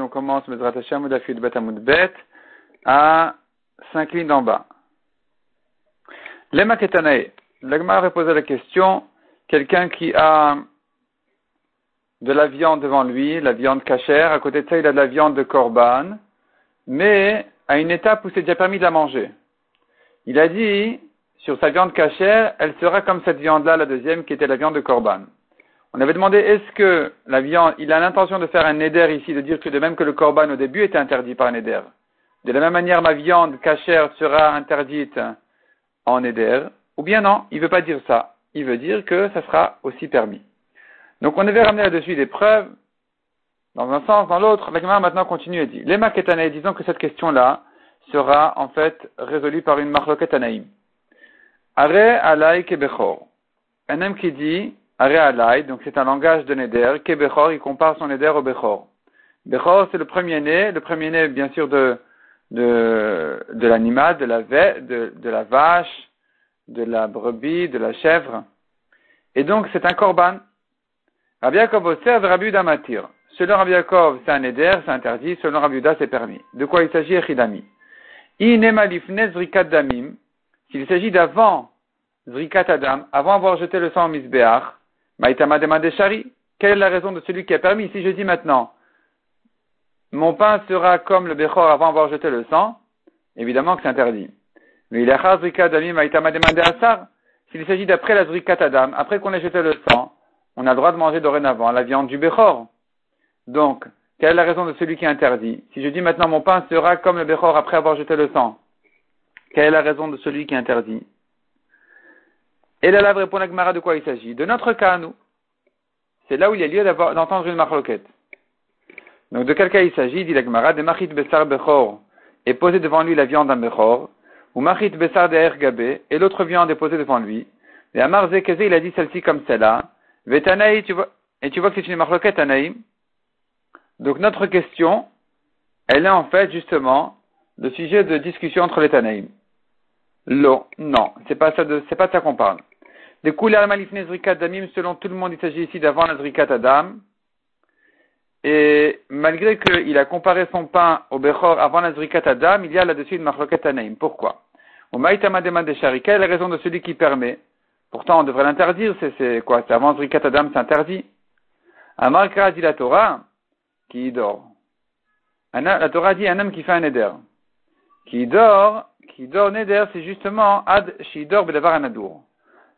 on commence à cinq lignes d'en bas. Lema Ketanae. L'Agmar a posé la question, quelqu'un qui a de la viande devant lui, la viande cachère, à côté de ça il a de la viande de korban, mais à une étape où c'est déjà permis de la manger. Il a dit, sur sa viande cachère, elle sera comme cette viande-là, la deuxième, qui était la viande de korban. On avait demandé est-ce que la viande, il a l'intention de faire un neder ici, de dire que de même que le korban au début était interdit par un neder. De la même manière, ma viande cachère sera interdite en neder. Ou bien non, il ne veut pas dire ça. Il veut dire que ça sera aussi permis. Donc on avait ramené là-dessus des preuves, dans un sens, dans l'autre. La Gemara maintenant continue et dit, les maketanaï, disons que cette question-là sera en fait résolue par une marloket anaïm. Are alay. Un homme qui dit, Are donc c'est un langage de Neder. Kebechor, il compare son Neder au Bechor. Bechor, c'est le premier-né, le premier-né, bien sûr, de, de, de l'animal, de la, de, de la vache, de la brebis, de la chèvre. Et donc, c'est un korban. Rabbi Yaakov observe Rabbi Yuda matir. Selon Rabbi Yaakov, c'est un Neder, c'est interdit. Selon Rabbi Yuda, c'est permis. De quoi il s'agit, Echidami? S'il s'agit d'avant zrikat adam, avant avoir jeté le sang au misbeach, Maïtama demande Shari. Quelle est la raison de celui qui a permis Si je dis maintenant, mon pain sera comme le Bechor avant d'avoir jeté le sang, évidemment que c'est interdit. Mais il a Maïtama demande Asar. S'il s'agit d'après la Zrikat Adam, après qu'on ait jeté le sang, on a le droit de manger dorénavant la viande du Bechor. Donc, quelle est la raison de celui qui interdit? Si je dis maintenant mon pain sera comme le Bechor après avoir jeté le sang, quelle est la raison de celui qui interdit? Et là, là, répond la Gemara de quoi il s'agit? De notre cas à nous. C'est là où il y a lieu d'entendre une marloquette. Donc de quel cas il s'agit? Dit la Gemara, de machit besar bechor et posé devant lui la viande d'un bechor, ou machit besar de gabé et l'autre viande est posée devant lui. Et Amar Zekeze, il a dit celle-ci comme celle-là. Et tu vois que c'est une marloquette, Anaïm. Donc notre question, elle est en fait justement le sujet de discussion entre les Tanaïm. L'eau, non, c'est pas ça de, c'est pas ça qu'on parle. De couleurs malifne damim, selon tout le monde, il s'agit ici d'avant la zrikat adam. Et malgré qu'il a comparé son pain au bechor avant la zrikat adam, il y a là-dessus une marloquette anaim. Pourquoi? Au maïtama de shari, quelle est la raison de celui qui permet? Pourtant, on devrait l'interdire, c'est, quoi? C'est avant zrikat adam, c'est interdit. Amarka dit la Torah, qui dort. La Torah dit un homme qui fait un éder. Qui dort, qui dort neder, c'est justement ad shidor bedavar anadur.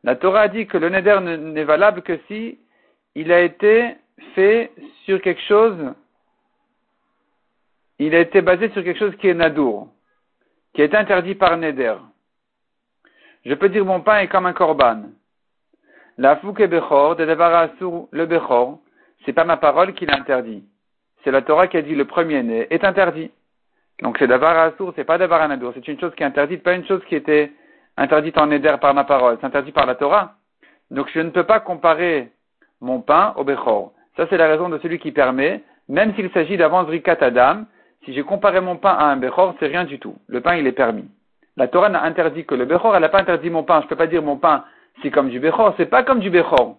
La Torah a dit que le neder n'est valable que si il a été fait sur quelque chose, il a été basé sur quelque chose qui est nadour, qui est interdit par neder. Je peux dire mon pain est comme un korban. La fouke bechor, de le bechor, c'est pas ma parole qui l'interdit. C'est la Torah qui a dit le premier-né est interdit. Donc c'est d'avar ce c'est pas d'avar anadour. C'est une chose qui est interdite, pas une chose qui était interdite en éder par ma parole. C'est interdit par la Torah. Donc je ne peux pas comparer mon pain au Bechor. Ça c'est la raison de celui qui permet, même s'il s'agit d'avance Rikat Adam, si j'ai comparé mon pain à un Bechor, c'est rien du tout. Le pain il est permis. La Torah n'a interdit que le Bechor, elle n'a pas interdit mon pain. Je ne peux pas dire mon pain c'est comme du Bechor, c'est pas comme du Bechor.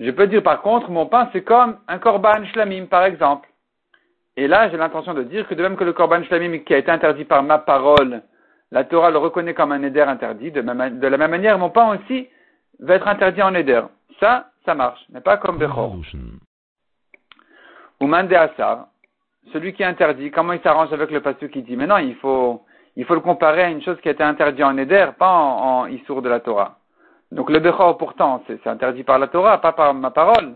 Je peux dire par contre mon pain c'est comme un Korban Shlamim par exemple. Et là, j'ai l'intention de dire que de même que le Korban Shlamim qui a été interdit par ma parole, la Torah le reconnaît comme un éder interdit, de, la même manière, mon pain aussi va être interdit en éder. Ça, ça marche, mais pas comme Bechor. Ou Asar, celui qui interdit, comment il s'arrange avec le pasteur qui dit, mais non, il faut, le comparer à une chose qui a été interdite en éder, pas en, en de la Torah. Donc le Bechor, pourtant, c'est interdit par la Torah, pas par ma parole.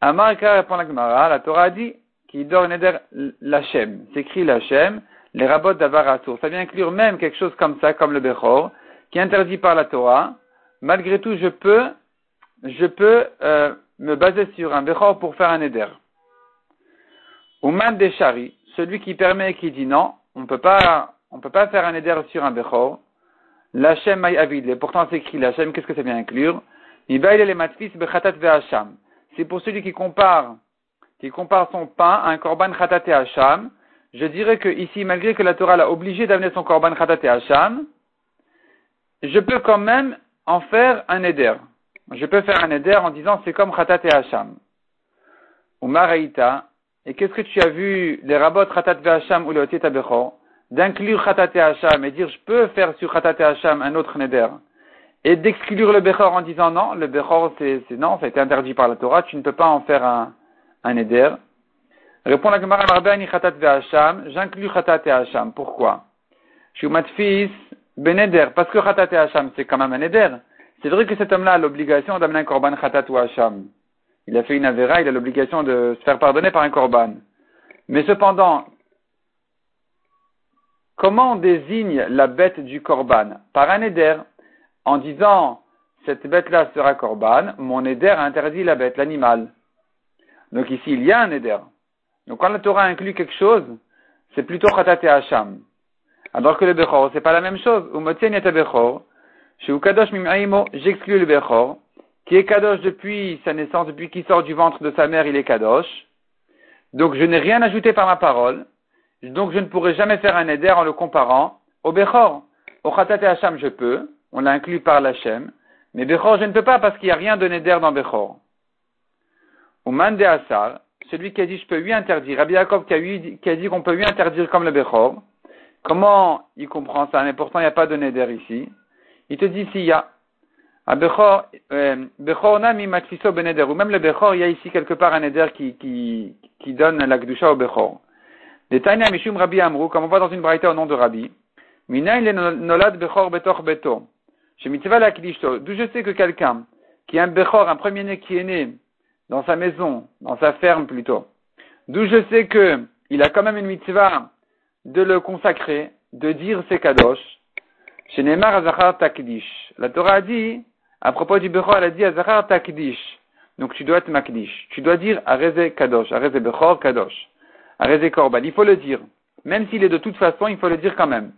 Amarika répond la Gemara, la Torah a dit, qui dort neder l'Hachem. S'écrit l'Hachem, les rabots d'Avarasour. Ça vient inclure même quelque chose comme ça, comme le Bechor, qui est interdit par la Torah. Malgré tout, je peux, je peux euh, me baser sur un Bechor pour faire un neder. Ouman Deshari, celui qui permet et qui dit non, on on peut pas faire un neder sur un Bechor. L'Hachem avid. Pourtant, c'est écrit l'Hachem, qu'est-ce que ça vient inclure? C'est pour celui qui compare qui compare son pain à un korban khatate hacham, je dirais que ici, malgré que la Torah l'a obligé d'amener son korban khatate hacham, je peux quand même en faire un éder. Je peux faire un éder en disant c'est comme khatate hacham. ou Maraïta, et qu'est-ce que tu as vu les rabots Khatat Ve'Hacham ou le Bechor, d'inclure Khatat Hacham et dire je peux faire sur Khatat Hacham un autre Neder, et d'exclure le Bechor en disant non, le Bechor c'est, non, ça a été interdit par la Torah, tu ne peux pas en faire un, un Neder. Répond la Gemara Marbani Khatat Ve'Hacham, j'inclus Khatat Hacham. Pourquoi? Je suis fils Beneder, parce que Khatat Hacham c'est quand même un Neder. C'est vrai que cet homme-là a l'obligation d'amener un korban khatat ou hacham. Il a fait une avéra, il a l'obligation de se faire pardonner par un korban. Mais cependant, comment on désigne la bête du korban? Par un éder, en disant cette bête-là sera korban, mon éder interdit la bête, l'animal. Donc ici, il y a un éder. Donc quand la Torah inclut quelque chose, c'est plutôt khatat et hacham. Alors que le bechor, c'est pas la même chose. Kadosh j'exclus le Bechor, qui est Kadosh depuis sa naissance, depuis qu'il sort du ventre de sa mère, il est Kadosh. Donc je n'ai rien ajouté par ma parole. Donc je ne pourrai jamais faire un éder en le comparant au Bechor. Au Khatat et Hacham, je peux. On l'a inclus par l'Hachem. Mais Bechor, je ne peux pas parce qu'il n'y a rien de Neder dans Bechor. Au Mande Asar, celui qui a dit je peux lui interdire, Rabbi Yaakov qui a, dit qu'on peut lui interdire comme le Bechor. Comment il comprend ça? Mais pourtant il n'y a pas de Neder ici. Il te dit s'il y a. À Bechor, euh, Nami Matfiso Beneder, ou même le Bechor, il y a ici quelque part un Neder qui, donne la Gdusha au Bechor. Les Tanya Mishum Rabbi Amrou, comme on voit dans une braïta au nom de Rabbi, Minain le Nolad Bechor Betor Beto. D'où je sais que quelqu'un qui a un Bechor, un premier-né qui est né dans sa maison, dans sa ferme plutôt, d'où je sais que il a quand même une mitzvah de le consacrer, de dire ses kadosh, chez Neymar Azachar Takdish. La Torah a dit, à propos du Bechor, elle a dit Azachar Takdish. Donc tu dois être Makdish. Tu dois dire Areze Kadosh, Areze Bechor Kadosh, Areze Korban. Il faut le dire. Même s'il est de toute façon, il faut le dire quand même.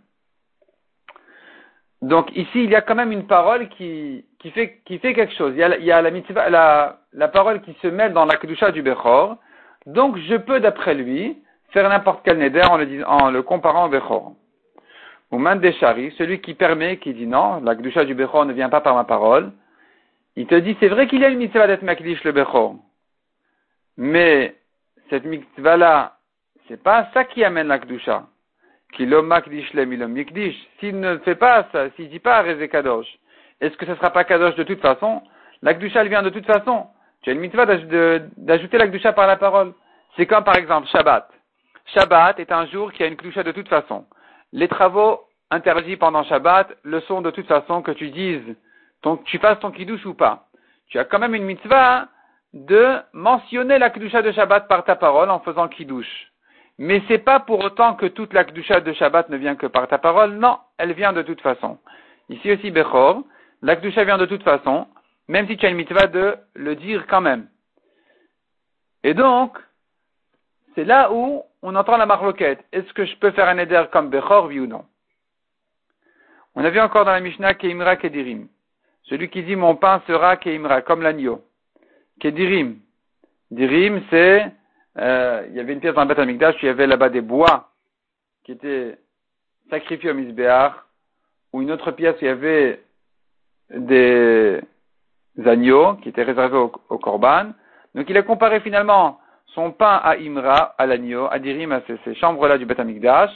Donc ici, il y a quand même une parole qui, qui, fait, qui fait quelque chose. Il y a, la, mitzvah, la, parole qui se met dans la Kedusha du Bechor. Donc je peux, d'après lui, faire n'importe quel neder en le, en le comparant au Bechor. Ou Mandeshari, celui qui permet, qui dit non, la Gdusha du Bechor ne vient pas par ma parole, il te dit, c'est vrai qu'il y a une mitzvah d'être Makdish le Bechor. Mais, cette mitzvah-là, c'est pas ça qui amène la Gdusha. S'il ne fait pas ça, s'il dit pas Rezé Kadosh, est-ce que ce sera pas Kadosh de toute façon? La Gdusha, elle vient de toute façon. Tu as une mitzvah d'ajouter la Gdusha par la parole. C'est comme par exemple Shabbat. Shabbat est un jour qui a une Gdusha de toute façon les travaux interdits pendant Shabbat le sont de toute façon que tu dises, ton, tu fasses ton kiddush ou pas. Tu as quand même une mitzvah de mentionner la kidusha de Shabbat par ta parole en faisant kiddush. Mais c'est pas pour autant que toute la kidusha de Shabbat ne vient que par ta parole. Non, elle vient de toute façon. Ici aussi, Bechor, la kidusha vient de toute façon, même si tu as une mitzvah de le dire quand même. Et donc, c'est là où on entend la marloquette. Est-ce que je peux faire un éder comme Bechor, oui ou non? On a vu encore dans la Mishnah Keimra Kedirim. Celui qui dit mon pain sera Keimra, comme l'agneau. Kedirim. Dirim, c'est, euh, il y avait une pièce dans le Beth Amikdash, il y avait là-bas des bois qui étaient sacrifiés au Misbéar, ou une autre pièce il y avait des agneaux qui étaient réservés au, au Korban. Donc il a comparé finalement son pain à Imra, à l'agneau, à Dirim, à ces, chambres-là du Beth Amikdash,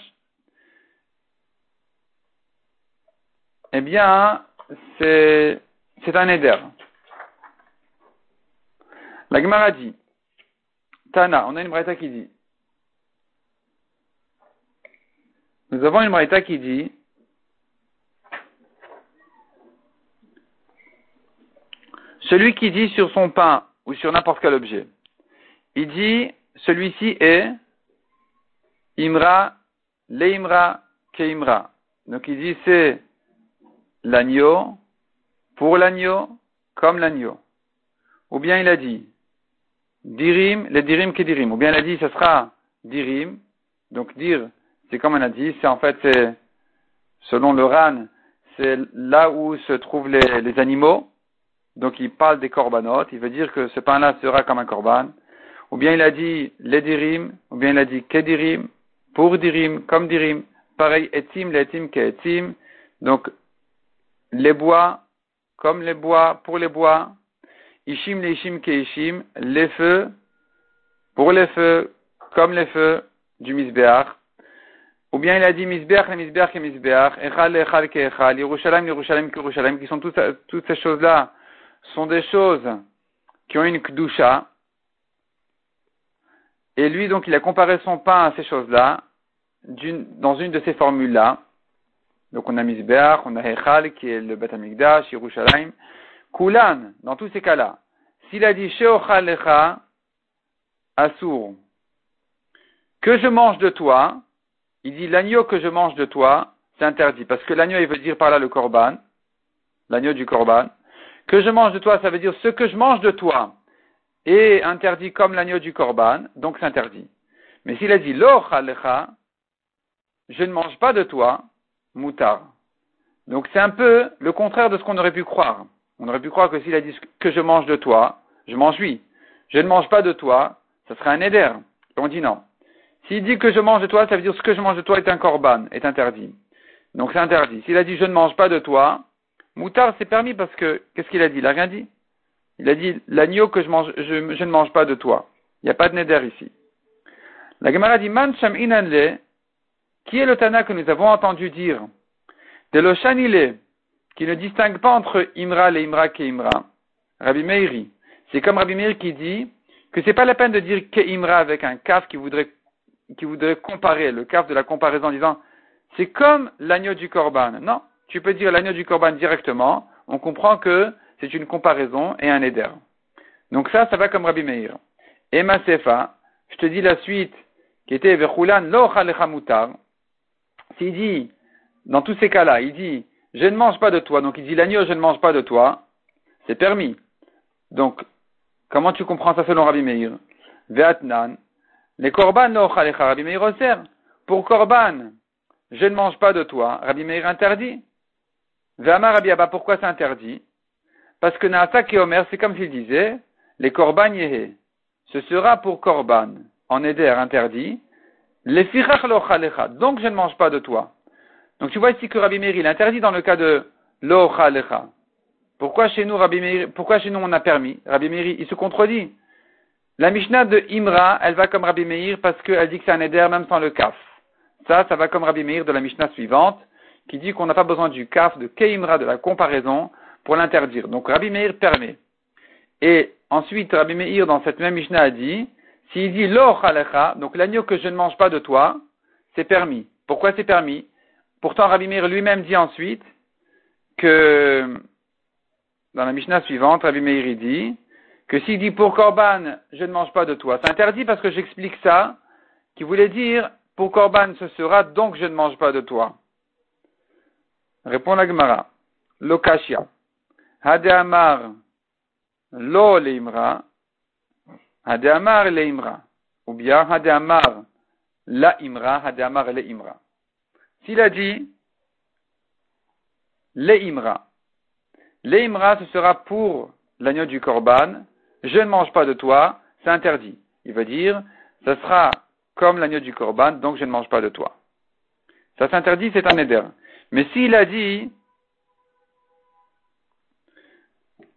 eh bien, c'est un éder. La Gemara dit, Tana, on a une braïta qui dit, nous avons une braïta qui dit, celui qui dit sur son pain ou sur n'importe quel objet, il dit, celui-ci est Imra, Leimra, Keimra. Donc il dit, c'est l'agneau, pour l'agneau, comme l'agneau. Ou bien il a dit, Dirim, les Dirim Dirim. Ou bien il a dit, ce sera Dirim. Donc dire, c'est comme on a dit, c'est en fait, selon le RAN, c'est là où se trouvent les, les animaux. Donc il parle des corbanotes. Il veut dire que ce pain-là sera comme un corban ou bien il a dit les dirim, ou bien il a dit kedirim, pour dirim, comme dirim, pareil, etim, letim, keetim, donc les bois, comme les bois, pour les bois, ishim, ishim, keishim, les feux, pour les feux, comme les feux du misbéach, ou bien il a dit misbéach, le misbéach et misbéach, echal, echal, ke echal, Yerushalayim, Yerushalayim, Yerushalayim, qui sont toutes, ces choses-là, sont des choses qui ont une kdusha, et lui, donc, il a comparé son pain à ces choses-là, dans une de ces formules-là. Donc, on a Misbeach, on a Hechal, qui est le Beth Amikdash, Yerushalayim. Kulan, dans tous ces cas-là. S'il a dit Sheochal Lecha, Asur, que je mange de toi, il dit l'agneau que je mange de toi, c'est interdit. Parce que l'agneau, il veut dire par là le korban, l'agneau du korban. Que je mange de toi, ça veut dire ce que je mange de toi est interdit comme l'agneau du korban, donc c'est interdit. Mais s'il a dit lo je ne mange pas de toi, moutar. Donc c'est un peu le contraire de ce qu'on aurait pu croire. On aurait pu croire que s'il a dit que je mange de toi, je mange oui. Je ne mange pas de toi, ça serait un éder. On dit non. S'il dit que je mange de toi, ça veut dire ce que je mange de toi est un korban, est interdit. Donc c'est interdit. S'il a dit je ne mange pas de toi, moutar c'est permis parce que, qu'est-ce qu'il a dit? Il a rien dit. Il a dit l'agneau que je, mange, je, ne mange pas de toi. Il n'y a pas de neder ici. La Gemara dit Man sham inanle, qui est le Tana que nous avons entendu dire? De qui ne distingue pas entre Imra et Imra et Imra. Rabbi Meiri. C'est comme Rabbi Meiri qui dit que c'est pas la peine de dire que Imra avec un kaf qui voudrait, qui voudrait comparer, le kaf de la comparaison en disant c'est comme l'agneau du korban. Non, tu peux dire l'agneau du korban directement. On comprend que c'est une comparaison et un éder. Donc ça, ça va comme Rabbi Meir. Et Sefa, je te dis la suite, qui était Vechulan lo. S'il dit, dans tous ces cas-là, il dit, je ne mange pas de toi, donc il dit l'agneau, je ne mange pas de toi, c'est permis. Donc, comment tu comprends ça selon Rabbi Meir? Veatnan, les korban lo Rabbi Meir Pour korban, je ne mange pas de toi, Rabbi Meir interdit. Ve'amar Rabbi Abba, pourquoi c'est interdit? Parce que Naata et Omer, c'est comme s'il disait, les korban yehe. Ce sera pour korban, en éder interdit, les firach lochalecha. Donc je ne mange pas de toi. Donc tu vois ici que Rabbi Meir, il interdit dans le cas de lochalecha. Pourquoi chez nous, Rabbi Meir, pourquoi chez nous on a permis? Rabbi Meir, il se contredit. La Mishnah de Imra, elle va comme Rabbi Meir parce qu'elle dit que c'est un éder même sans le kaf. Ça, ça va comme Rabbi Meir de la Mishnah suivante, qui dit qu'on n'a pas besoin du kaf, de Keimra, de la comparaison, pour l'interdire. Donc Rabbi Meir permet. Et ensuite, Rabbi Meir, dans cette même Mishnah, a dit, s'il dit lo donc l'agneau que je ne mange pas de toi, c'est permis. Pourquoi c'est permis? Pourtant, Rabbi Meir lui-même dit ensuite que, dans la Mishnah suivante, Rabbi Meir dit que s'il dit pour Korban, je ne mange pas de toi, c'est interdit parce que j'explique ça, qui voulait dire pour Korban ce sera, donc je ne mange pas de toi. Répond la Gemara. Lokashia. Hadeamar lo leimra, Hadeamar leimra, ou bien Hadeamar la imra, Hadeamar le imra. S'il a dit le imra, le imra ce sera pour l'agneau du korban, je ne mange pas de toi, c'est interdit. Il veut dire, ce sera comme l'agneau du korban, donc je ne mange pas de toi. Ça s'interdit, c'est un éder. Mais s'il a dit,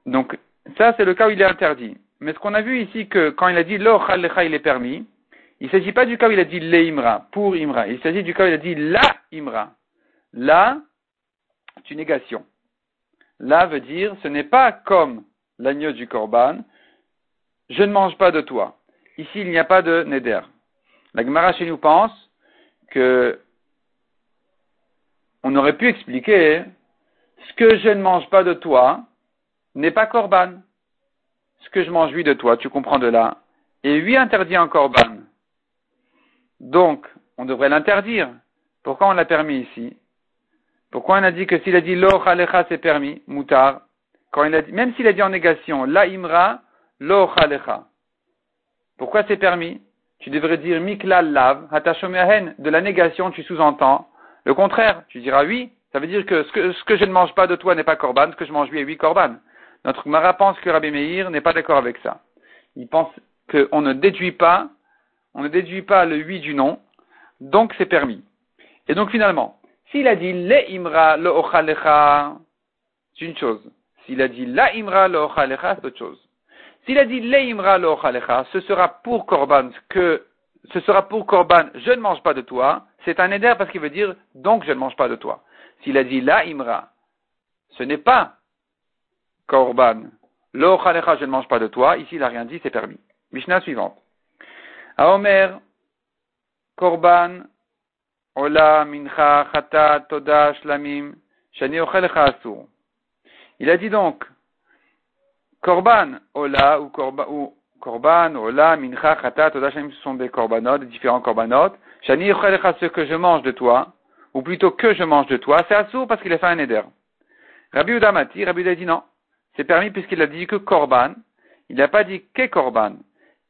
Donc, ça, c'est le cas où il est interdit. Mais ce qu'on a vu ici, que quand il a dit lo il est permis, il ne s'agit pas du cas où il a dit le imra, pour imra. Il s'agit du cas où il a dit la imra. La, c'est une négation. La veut dire, ce n'est pas comme l'agneau du korban, je ne mange pas de toi. Ici, il n'y a pas de neder. La Gemara chez nous pense que on aurait pu expliquer ce que je ne mange pas de toi, n'est pas corban. Ce que je mange lui de toi, tu comprends de là, et lui interdit en corban. Donc, on devrait l'interdire. Pourquoi on l'a permis ici? Pourquoi on a dit que s'il a dit lo chalecha c'est permis, moutar, quand il a même s'il a dit en négation, la imra, lo. Pourquoi c'est permis? Tu devrais dire miklal lav, de la négation tu sous-entends. Le contraire, tu diras oui, ça veut dire que ce, que je ne mange pas de toi n'est pas corban, ce que je mange lui est oui corban. Notre Mara pense que Rabbi Meir n'est pas d'accord avec ça. Il pense qu'on ne déduit pas, on ne déduit pas le oui du nom, donc c'est permis. Et donc finalement, s'il a dit le imra le ochalecha, c'est une chose. S'il a dit la imra le ochalecha, c'est autre chose. S'il a dit leimra lo ce sera pour korban que ce sera pour korban, je ne mange pas de toi, c'est un éder parce qu'il veut dire donc je ne mange pas de toi. S'il a dit la imra, ce n'est pas korban, lo je ne mange pas de toi, ici il n'a rien dit, c'est permis. Mishnah suivante. Aomer, korban, ola, mincha, chata, toda, shlamim, shani. Il a dit donc, korban, ola, ou korban, ou korban, ola, mincha, chata, toda, shlamim, ce sont des korbanot, des différents korbanot. Shani ce que je mange de toi, ou plutôt que je mange de toi, c'est assour parce qu'il a fait un éder. Rabbi Udamati, Rabbi Uda dit non. C'est permis puisqu'il a dit que korban. Il n'a pas dit que korban.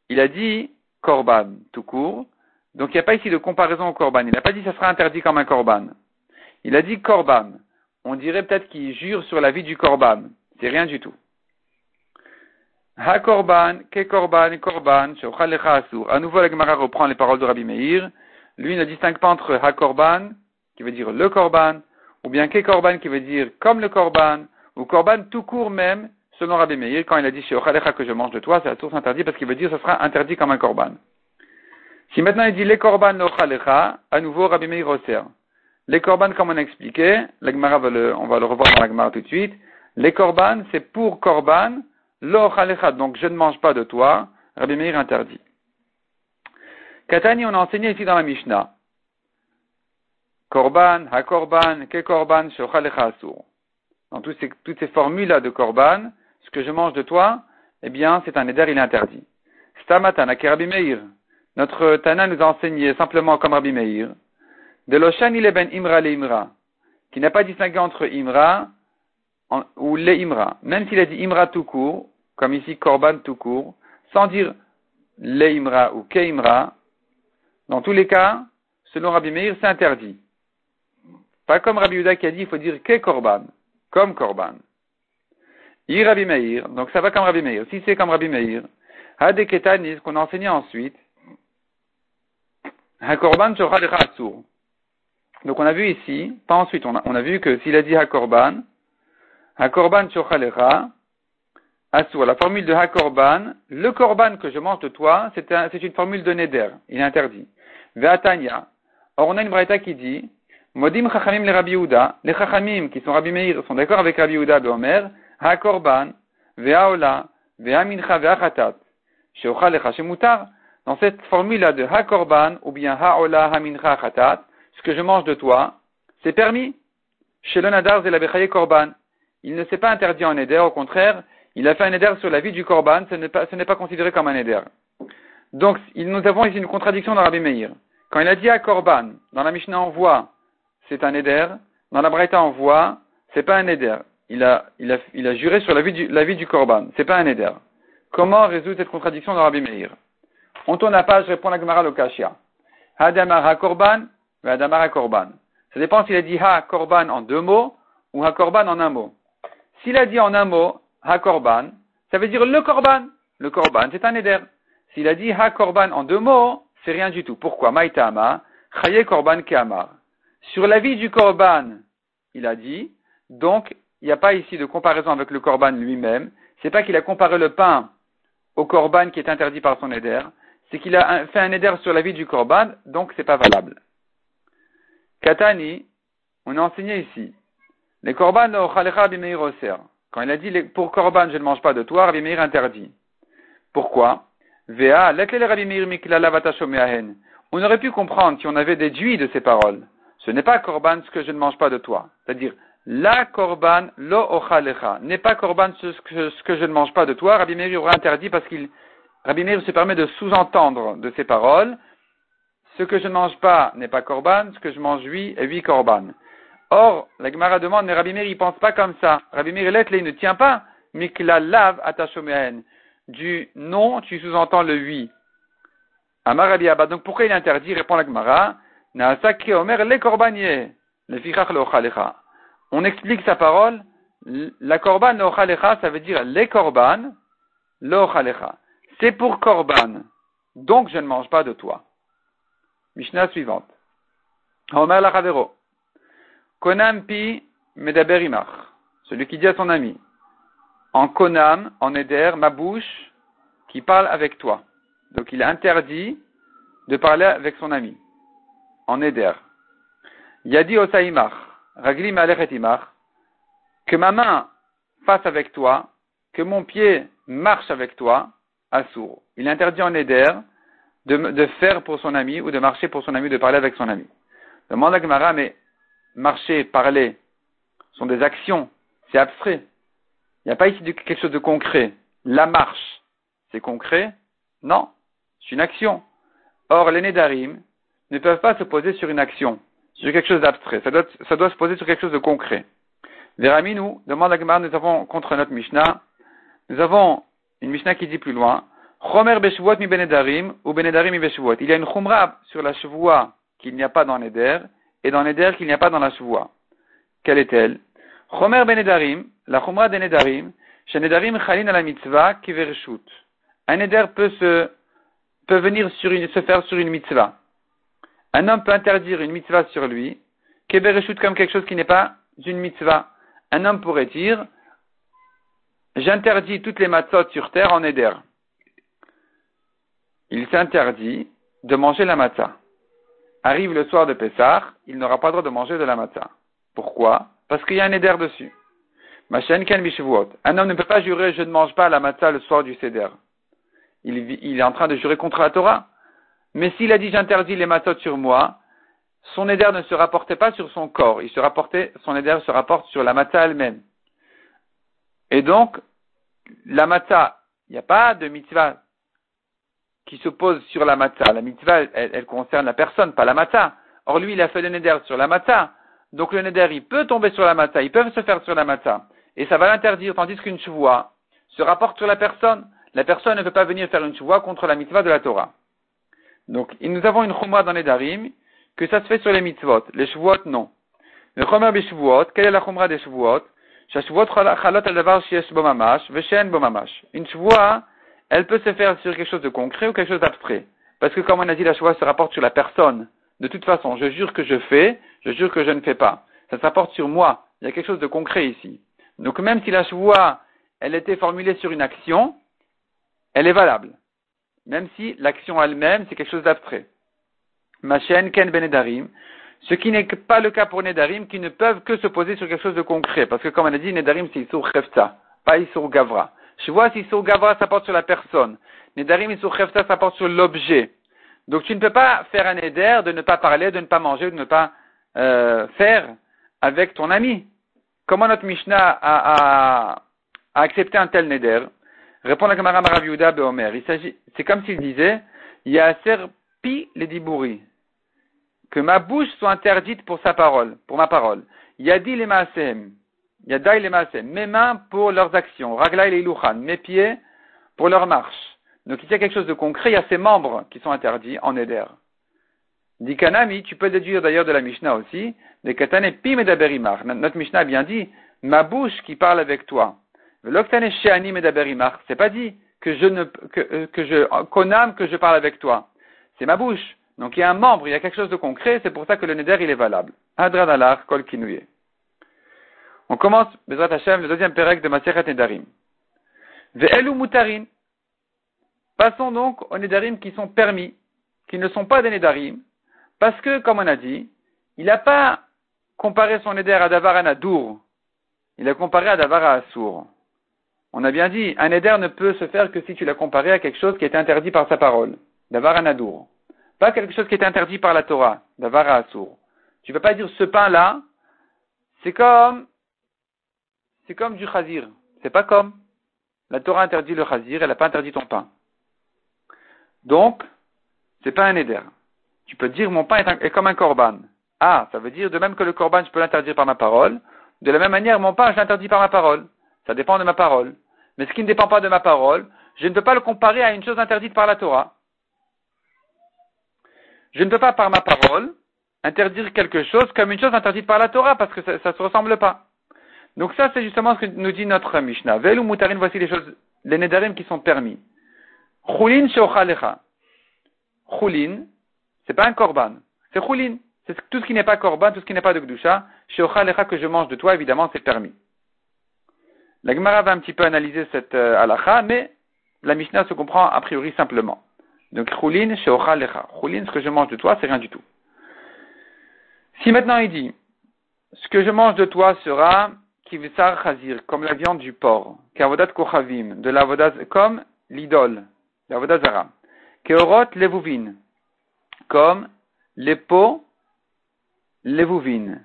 Il a dit korban tout court. Donc il n'y a pas ici de comparaison au korban. Il n'a pas dit ça sera interdit comme un korban. Il a dit korban. On dirait peut-être qu'il jure sur la vie du korban. C'est rien du tout. Ha korban, ke korban, korban, asur. À nouveau, la Gemara reprend les paroles de Rabbi Meir. Lui ne distingue pas entre ha korban, qui veut dire le korban, ou bien ke korban, qui veut dire comme le korban, ou korban tout court même, selon Rabbi Meir, quand il a dit chez que je mange de toi, c'est la source interdite parce qu'il veut dire que ce sera interdit comme un korban. Si maintenant il dit les korban l'ochalecha, à nouveau Rabbi Meir resserre. Les korban, comme on a expliqué, on va le revoir dans l'agmara tout de suite, les korban, c'est pour korban, l'ochalecha, donc je ne mange pas de toi, Rabbi Meir interdit. Katani, on a enseigné ici dans la Mishnah. Korban, ha-korban, ke-korban, shochalecha asur. Dans toutes ces, toutes ces formules-là de korban, que je mange de toi, eh bien, c'est un éder, il est interdit. Stamatana, Rabbi Meir. Notre Tana nous a enseigné simplement comme Rabbi Meir. De l'Oshan, il est ben Imra le Imra. Qui n'a pas distingué entre Imra ou le Imra. Même s'il a dit Imra tout court, comme ici Korban tout court, sans dire le Imra ou ke Imra, dans tous les cas, selon Rabbi Meir, c'est interdit. Pas comme Rabbi Uda qui a dit, il faut dire ke Korban, comme Korban. I Rabbi Meir, donc ça va comme Rabbi Meir. Si c'est comme Rabbi Meir, Hadeketani, ce qu'on a enseigné ensuite, Hakorban Donc on a vu ici, pas ensuite, on a, vu que s'il a dit Hakorban, Hakorban Shochalecha, Asur, la formule de Hakorban, le Korban que je mange de toi, c'est un, une formule de Neder, il est interdit. Ve'atanya, or on a une braïta qui dit, Modim Chachamim le Rabbi Yehuda, les Chachamim qui sont Rabbi Meir sont d'accord avec Rabbi Yehuda de Omer, HaKorban, Ve'aola, Ve'amincha, Ve'achatat, Sheochalecha, Shemutar, dans cette formule-là de Ha-Korban, ou bien Ha-Ola, Ha-Mincha, Khatat, ce que je mange de toi, c'est permis. Chez le Nadar, la Korban. Il ne s'est pas interdit en Eder, au contraire, il a fait un Eder sur la vie du Korban, ce n'est pas, pas considéré comme un Eder. Donc, nous avons ici une contradiction dans Rabbi Meir. Quand il a dit à Korban, dans la Mishnah on c'est un Eder, dans la Braïta on voit, c'est pas un Eder. Il a, il a, il a juré sur la vie du, la vie du Korban, c'est pas un Eder. Comment résoudre cette contradiction dans Rabbi Meir? On tourne la page, répond la Gemara Lokashia. Hadamar ha-korban, Hadamar ha-korban. Ça dépend s'il a dit ha-korban en deux mots ou ha-korban en un mot. S'il a dit en un mot ha-korban, ça veut dire le korban. Le korban, c'est un éder. S'il a dit ha-korban en deux mots, c'est rien du tout. Pourquoi? Maïtama, chaye korban ke'amar. Sur la vie du korban, il a dit, donc, il n'y a pas ici de comparaison avec le korban lui-même. C'est pas qu'il a comparé le pain au korban qui est interdit par son éder c'est qu'il a fait un éder sur la vie du korban, donc c'est pas valable. Katani, on a enseigné ici, les korban Quand il a dit pour korban je ne mange pas de toi, Rabbi Meir interdit. Pourquoi? On aurait pu comprendre si on avait déduit de ces paroles. Ce n'est pas korban ce que je ne mange pas de toi. C'est-à-dire, la korban lo ochalecha n'est pas korban ce que, je ne mange pas de toi. Rabbi Meir aurait interdit parce qu'il Rabbi Meir se permet de sous-entendre de ces paroles, ce que je ne mange pas n'est pas korban, ce que je mange oui est oui korban. Or, la Gemara demande, mais Rabbi Meir, il pense pas comme ça. Rabbi Meir, il ne tient pas, mikla lav atashomehen. Du non, tu sous-entends le oui. Amar Rabbi Abba. Donc pourquoi il interdit, répond la Gemara, omer le korbanier, le fichach le On explique sa parole, la korban le ça veut dire les korban, le c'est pour Korban, donc je ne mange pas de toi. Mishnah suivante. Omer Lachavero. Konam pi medaberimach. Celui qui dit à son ami. En Konam, en Eder, ma bouche qui parle avec toi. Donc il est interdit de parler avec son ami, en Eder. Yadi Osaimar, Ragli Imar, que ma main fasse avec toi, que mon pied marche avec toi, Assour. Il interdit en Eder de, faire pour son ami ou de marcher pour son ami, de parler avec son ami. Demande à Gemara, mais marcher, parler, sont des actions, c'est abstrait. Il n'y a pas ici quelque chose de concret. La marche, c'est concret? Non, c'est une action. Or, les Nédarim ne peuvent pas se poser sur une action, sur quelque chose d'abstrait. Ça doit, ça doit se poser sur quelque chose de concret. nous, demande à Gemara, nous avons contre notre Mishnah, nous avons une Mishnah qui dit plus loin, Chomer beshuot mi benedarim ou benedarim mi. Il y a une chumra sur la chevoie qu'il n'y a pas dans Neder et dans Neder qu'il n'y a pas dans la chevoie. Quelle est-elle? Chomer benedarim, la chumra des nedarim, chez nedarim chalin à la mitzvah qui Un neder peut se, peut venir sur une, se faire sur une mitzvah. Un homme peut interdire une mitzvah sur lui, qui comme quelque chose qui n'est pas une mitzvah. Un homme pourrait dire, j'interdis toutes les matzot sur terre en neder il s'interdit de manger la matzah. Arrive le soir de Pessah, il n'aura pas le droit de manger de la matzah. Pourquoi? Parce qu'il y a un éder dessus. Un homme ne peut pas jurer je ne mange pas la matzah le soir du seder. Il, est en train de jurer contre la Torah. Mais s'il a dit j'interdis les matzot sur moi, son éder ne se rapportait pas sur son corps, il se rapportait, son éder se rapporte sur la matzah elle-même. Et donc, la matzah, il n'y a pas de mitzvah qui se pose sur la matzah. La mitzvah, elle, concerne la personne, pas la matzah. Or, lui, il a fait le neder sur la matzah. Donc, le neder, il peut tomber sur la matzah, ils peuvent se faire sur la matzah. Et ça va l'interdire, tandis qu'une chevoie se rapporte sur la personne. La personne ne peut pas venir faire une chevoie contre la mitzvah de la Torah. Donc, nous avons une chumra dans les darim, que ça se fait sur les mitzvot. Les chevuot, non. Le chumra des quelle est la chumra des chevuot? Une chevoie, elle peut se faire sur quelque chose de concret ou quelque chose d'abstrait. Parce que comme on a dit, la choix se rapporte sur la personne. De toute façon, je jure que je fais, je jure que je ne fais pas. Ça se rapporte sur moi. Il y a quelque chose de concret ici. Donc même si la choix, elle était formulée sur une action, elle est valable. Même si l'action elle-même, c'est quelque chose d'abstrait. chaîne ken benedarim. Ce qui n'est pas le cas pour Nedarim, qui ne peuvent que se poser sur quelque chose de concret. Parce que comme on a dit, Nedarim, c'est Isur Chefta, pas Isur Gavra. Je vois si sur Gavra, ça porte sur la personne. Nedarim sur Chefta, ça porte sur l'objet. Donc tu ne peux pas faire un Neder de ne pas parler, de ne pas manger, de ne pas euh, faire avec ton ami. Comment notre Mishnah a, a, a accepté un tel Neder Répond la camarade Maraviuda Beomer. Il s'agit, c'est comme s'il disait, il y a serpi les dibouris. Que ma bouche soit interdite pour sa parole, pour ma parole. Il y a dit les maasem. Yadaï les mes mains pour leurs actions, raglaï les iluchan, mes pieds pour leur marche. Donc il y a quelque chose de concret, il y a ces membres qui sont interdits en Eder. Dikanami, tu peux déduire d'ailleurs de la Mishnah aussi, des katane pim Notre Mishnah a bien dit, ma bouche qui parle avec toi. C'est pas dit que je ne, que, euh, que je, konam que je parle avec toi. C'est ma bouche. Donc il y a un membre, il y a quelque chose de concret, c'est pour ça que le neder il est valable. Adradalar kol kinouye. On commence, Bezrat Hashem, le deuxième pérec de Maseret Nedarim. Ve'elu mutarin. Passons donc aux Nedarim qui sont permis, qui ne sont pas des Nedarim, parce que, comme on a dit, il n'a pas comparé son Neder à Davar Nadour. Il a comparé à Davar à Assour. On a bien dit, un Neder ne peut se faire que si tu l'as comparé à quelque chose qui est interdit par sa parole. Davar Nadour. Pas quelque chose qui est interdit par la Torah. À Assour. Tu ne peux pas dire ce pain-là, c'est comme c'est comme du chazir. C'est pas comme. La Torah interdit le chazir, elle n'a pas interdit ton pain. Donc, c'est pas un éder. Tu peux dire mon pain est, comme un korban. Ah, ça veut dire de même que le korban, je peux l'interdire par ma parole. De la même manière, mon pain, je l'interdis par ma parole. Ça dépend de ma parole. Mais ce qui ne dépend pas de ma parole, je ne peux pas le comparer à une chose interdite par la Torah. Je ne peux pas, par ma parole, interdire quelque chose comme une chose interdite par la Torah, parce que ça ne se ressemble pas. Donc ça, c'est justement ce que nous dit notre Mishnah. Vel ou mutarin, voici les choses, les nedarim qui sont permis. Chulin sheochalecha. Chulin, c'est pas un korban. C'est chulin. C'est tout ce qui n'est pas korban, tout ce qui n'est pas de gdusha. Sheochalecha que je mange de toi, évidemment, c'est permis. La Gemara va un petit peu analyser cette euh, mais la Mishnah se comprend a priori simplement. Donc, sheochal lecha. Chulin, ce que je mange de toi, c'est rien du tout. Si maintenant il dit, ce que je mange de toi sera kivsar chazir, comme la viande du porc, kavodat kochavim, de la comme l'idole, la zara, keorot levuvin, comme les peaux levuvin.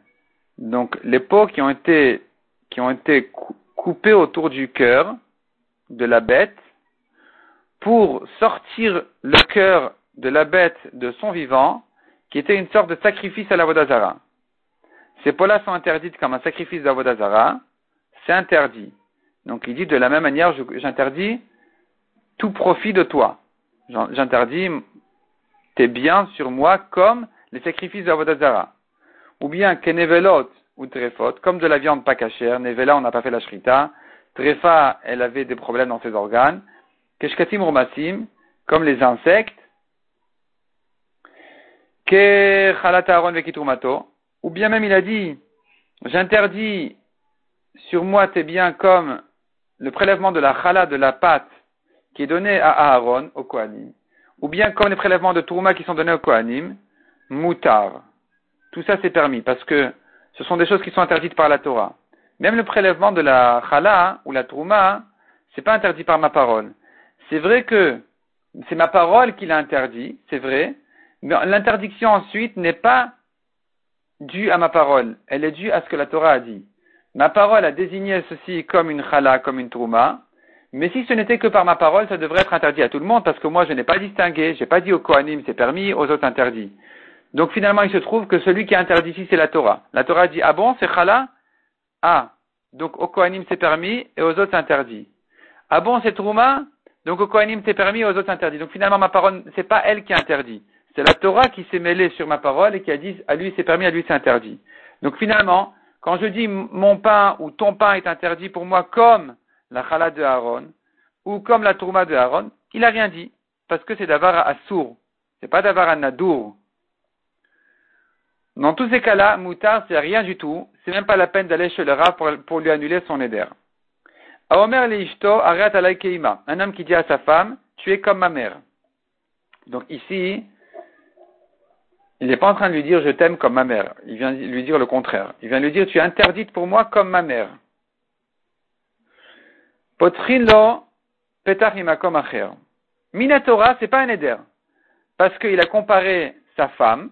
Donc, les peaux qui ont été, qui ont été coupées autour du cœur de la bête, pour sortir le cœur de la bête de son vivant, qui était une sorte de sacrifice à la Vodazara. Ces peaux-là sont interdites comme un sacrifice d'Avodazara, c'est interdit. Donc il dit de la même manière, j'interdis tout profit de toi. J'interdis tes biens sur moi comme les sacrifices d'Avodazara. Ou bien kenevelot ou trefot, comme de la viande pas cachère. Nevela, on n'a pas fait la shrita. Trefa, elle avait des problèmes dans ses organes. Keshkatim rumasim, comme les insectes. Ou bien même il a dit, j'interdis sur moi tes biens comme le prélèvement de la chala, de la pâte, qui est donné à Aaron, au Kohanim. Ou bien comme les prélèvements de Tourma qui sont donnés au Kohanim, moutar. Tout ça c'est permis parce que ce sont des choses qui sont interdites par la Torah. Même le prélèvement de la chala ou la Tourma, c'est pas interdit par ma parole. C'est vrai que c'est ma parole qui l'a interdit, c'est vrai, mais l'interdiction ensuite n'est pas due à ma parole, elle est due à ce que la Torah a dit. Ma parole a désigné ceci comme une chala, comme une trouma, mais si ce n'était que par ma parole, ça devrait être interdit à tout le monde, parce que moi je n'ai pas distingué, j'ai pas dit au Kohanim c'est permis, aux autres interdit. Donc finalement il se trouve que celui qui a interdit ici c'est la Torah. La Torah dit ah bon c'est chala? Ah donc au Kohanim c'est permis et aux autres c'est interdit. Ah bon c'est trouma? Donc au Kohanim c'est permis, aux autres interdit. Donc finalement ma parole, c'est pas elle qui interdit. C'est la Torah qui s'est mêlée sur ma parole et qui a dit à lui c'est permis, à lui c'est interdit. Donc finalement, quand je dis mon pain ou ton pain est interdit pour moi comme la chala de Aaron ou comme la tourma de Aaron, il n'a rien dit parce que c'est d'avar à sourd. C'est pas d'avar à nadour. Dans tous ces cas-là, moutar, c'est rien du tout. C'est même pas la peine d'aller chez le rat pour lui annuler son éder. Un homme qui dit à sa femme, tu es comme ma mère. Donc ici, il n'est pas en train de lui dire je t'aime comme ma mère. Il vient lui dire le contraire. Il vient lui dire tu es interdite pour moi comme ma mère. Potrilo petachima acher. Minatora, c'est pas un éder. Parce qu'il a comparé sa femme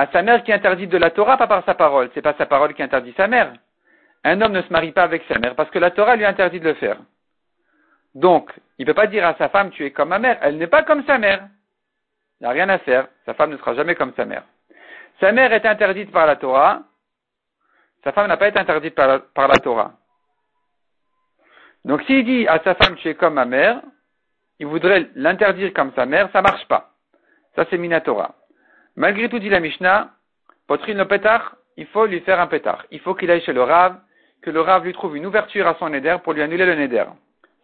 à sa mère qui est interdite de la Torah, pas par sa parole. C'est pas sa parole qui interdit sa mère un homme ne se marie pas avec sa mère parce que la Torah lui interdit de le faire. Donc, il ne peut pas dire à sa femme, tu es comme ma mère. Elle n'est pas comme sa mère. Il n'y a rien à faire. Sa femme ne sera jamais comme sa mère. Sa mère est interdite par la Torah. Sa femme n'a pas été interdite par la, Torah. Donc, s'il dit à sa femme, tu es comme ma mère, il voudrait l'interdire comme sa mère, ça marche pas. Ça, c'est Minatora. Malgré tout, dit la Mishnah, Potrine le pétard, il faut lui faire un pétard. Il faut qu'il aille chez le Rav, que le Rav lui trouve une ouverture à son Neder pour lui annuler le Neder.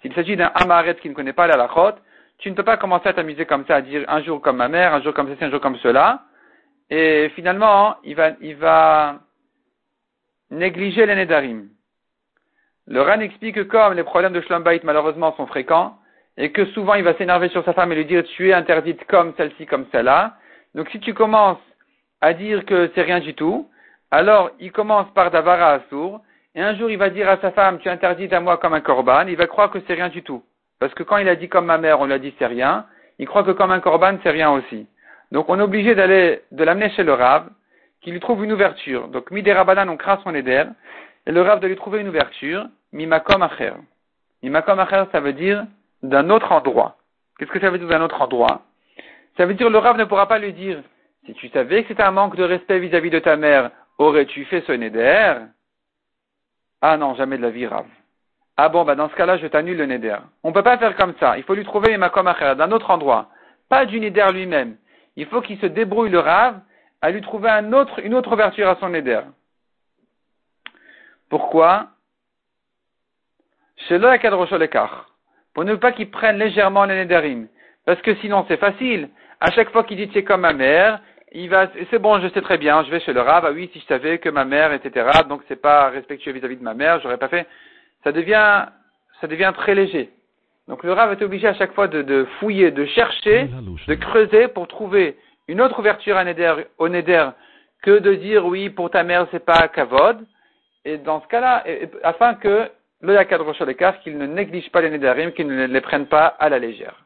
S'il s'agit d'un Amaret qui ne connaît pas la lachot, tu ne peux pas commencer à t'amuser comme ça, à dire un jour comme ma mère, un jour comme ceci, un jour comme cela. Et finalement, il va, il va négliger les Nedarim. Le Ran explique que comme les problèmes de Shlombait malheureusement sont fréquents, et que souvent il va s'énerver sur sa femme et lui dire tu es interdite comme celle-ci, comme celle-là. Donc si tu commences à dire que c'est rien du tout, alors il commence par Davara Assour, et un jour, il va dire à sa femme, tu interdis à moi comme un korban. Il va croire que c'est rien du tout. Parce que quand il a dit comme ma mère, on lui a dit c'est rien. Il croit que comme un korban, c'est rien aussi. Donc, on est obligé d'aller, de l'amener chez le Rav, qui lui trouve une ouverture. Donc, mi Rabanan, on craint son éder. Et le Rav de lui trouver une ouverture, mi makom acher. Mi makom acher, ça veut dire d'un autre endroit. Qu'est-ce que ça veut dire d'un autre endroit? Ça veut dire le Rav ne pourra pas lui dire, si tu savais que c'était un manque de respect vis-à-vis de ta mère, aurais-tu fait ce neder? Ah non, jamais de la vie, Rav. Ah bon, bah dans ce cas-là, je t'annule le Neder. On ne peut pas faire comme ça. Il faut lui trouver une makom d'un autre endroit. Pas du Neder lui-même. Il faut qu'il se débrouille le Rav à lui trouver une autre ouverture à son Neder. Pourquoi? Chez Pour ne pas qu'il prenne légèrement les Nederim. Parce que sinon, c'est facile. À chaque fois qu'il dit c'est comme ma mère, il va, c'est bon, je sais très bien, je vais chez le Rav, ah oui, si je savais que ma mère, etc., donc c'est pas respectueux vis-à-vis de ma mère, j'aurais pas fait, ça devient, ça devient très léger. Donc le Rav est obligé à chaque fois de, fouiller, de chercher, de creuser pour trouver une autre ouverture à Neder, au Neder que de dire oui, pour ta mère, c'est pas Kavod. Et dans ce cas-là, afin que le Yakad Rosh qu'il ne néglige pas les Nederim, qu'il ne les prenne pas à la légère.